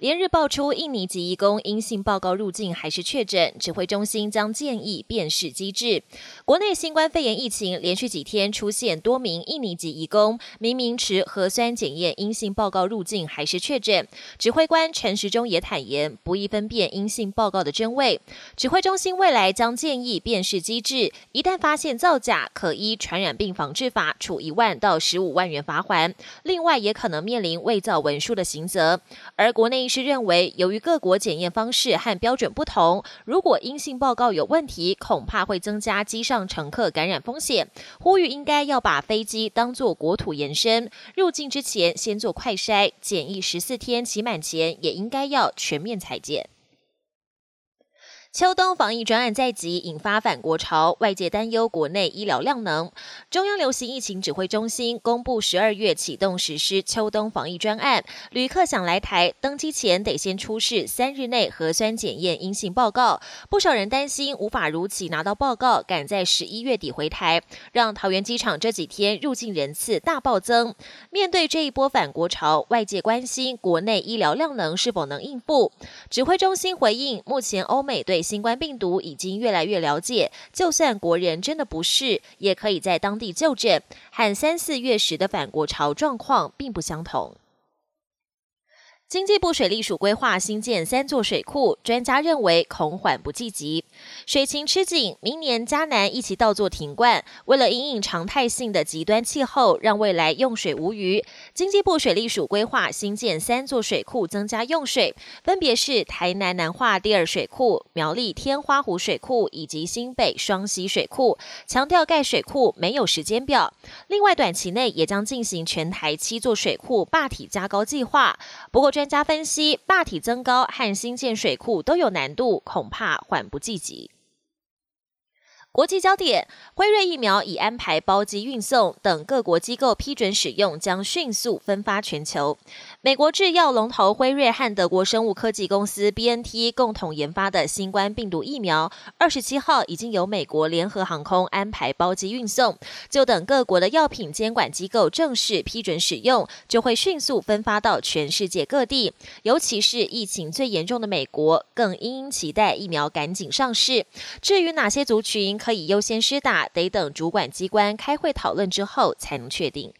连日爆出印尼籍义工阴性报告入境还是确诊，指挥中心将建议辨识机制。国内新冠肺炎疫情连续几天出现多名印尼籍义工明明持核酸检验阴性报告入境还是确诊，指挥官陈时中也坦言不易分辨阴性报告的真伪。指挥中心未来将建议辨识机制，一旦发现造假，可依传染病防治法处一万到十五万元罚款，另外也可能面临伪造文书的刑责。而国内是认为，由于各国检验方式和标准不同，如果阴性报告有问题，恐怕会增加机上乘客感染风险。呼吁应该要把飞机当作国土延伸，入境之前先做快筛，检疫十四天期满前也应该要全面裁剪。秋冬防疫专案在即，引发反国潮，外界担忧国内医疗量能。中央流行疫情指挥中心公布，十二月启动实施秋冬防疫专案，旅客想来台登机前得先出示三日内核酸检验阴性报告。不少人担心无法如期拿到报告，赶在十一月底回台，让桃园机场这几天入境人次大暴增。面对这一波反国潮，外界关心国内医疗量能是否能应付。指挥中心回应，目前欧美对新冠病毒已经越来越了解，就算国人真的不适，也可以在当地就诊，和三四月时的反国潮状况并不相同。经济部水利署规划新建三座水库，专家认为恐缓不济急。水情吃紧，明年嘉南一起倒作停灌。为了因应常态性的极端气候，让未来用水无虞，经济部水利署规划新建三座水库，增加用水，分别是台南南化第二水库、苗栗天花湖水库以及新北双溪水库。强调盖水库没有时间表。另外，短期内也将进行全台七座水库坝体加高计划。不过，专家分析，坝体增高和新建水库都有难度，恐怕缓不济急。国际焦点：辉瑞疫苗已安排包机运送，等各国机构批准使用，将迅速分发全球。美国制药龙头辉瑞和德国生物科技公司 BNT 共同研发的新冠病毒疫苗，二十七号已经由美国联合航空安排包机运送，就等各国的药品监管机构正式批准使用，就会迅速分发到全世界各地。尤其是疫情最严重的美国，更殷殷期待疫苗赶紧上市。至于哪些族群可以优先施打，得等主管机关开会讨论之后才能确定。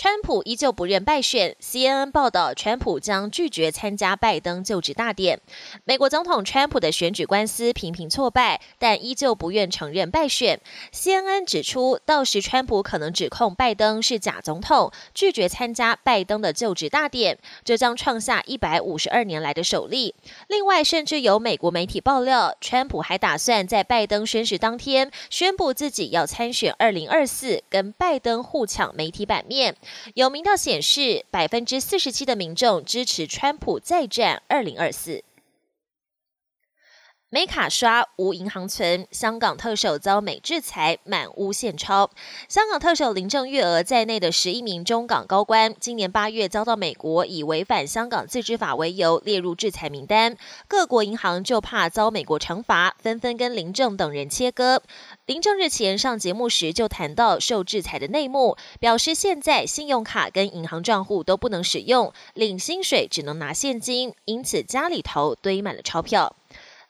川普依旧不认败选，CNN 报道，川普将拒绝参加拜登就职大典。美国总统川普的选举官司频频挫败，但依旧不愿承认败选。CNN 指出，到时川普可能指控拜登是假总统，拒绝参加拜登的就职大典，这将创下一百五十二年来的首例。另外，甚至有美国媒体爆料，川普还打算在拜登宣誓当天宣布自己要参选二零二四，跟拜登互抢媒体版面。有民调显示，百分之四十七的民众支持川普再战二零二四。美卡刷无银行存，香港特首遭美制裁，满屋现钞。香港特首林郑月娥在内的十一名中港高官，今年八月遭到美国以违反香港自治法为由列入制裁名单。各国银行就怕遭美国惩罚，纷纷跟林郑等人切割。林郑日前上节目时就谈到受制裁的内幕，表示现在信用卡跟银行账户都不能使用，领薪水只能拿现金，因此家里头堆满了钞票。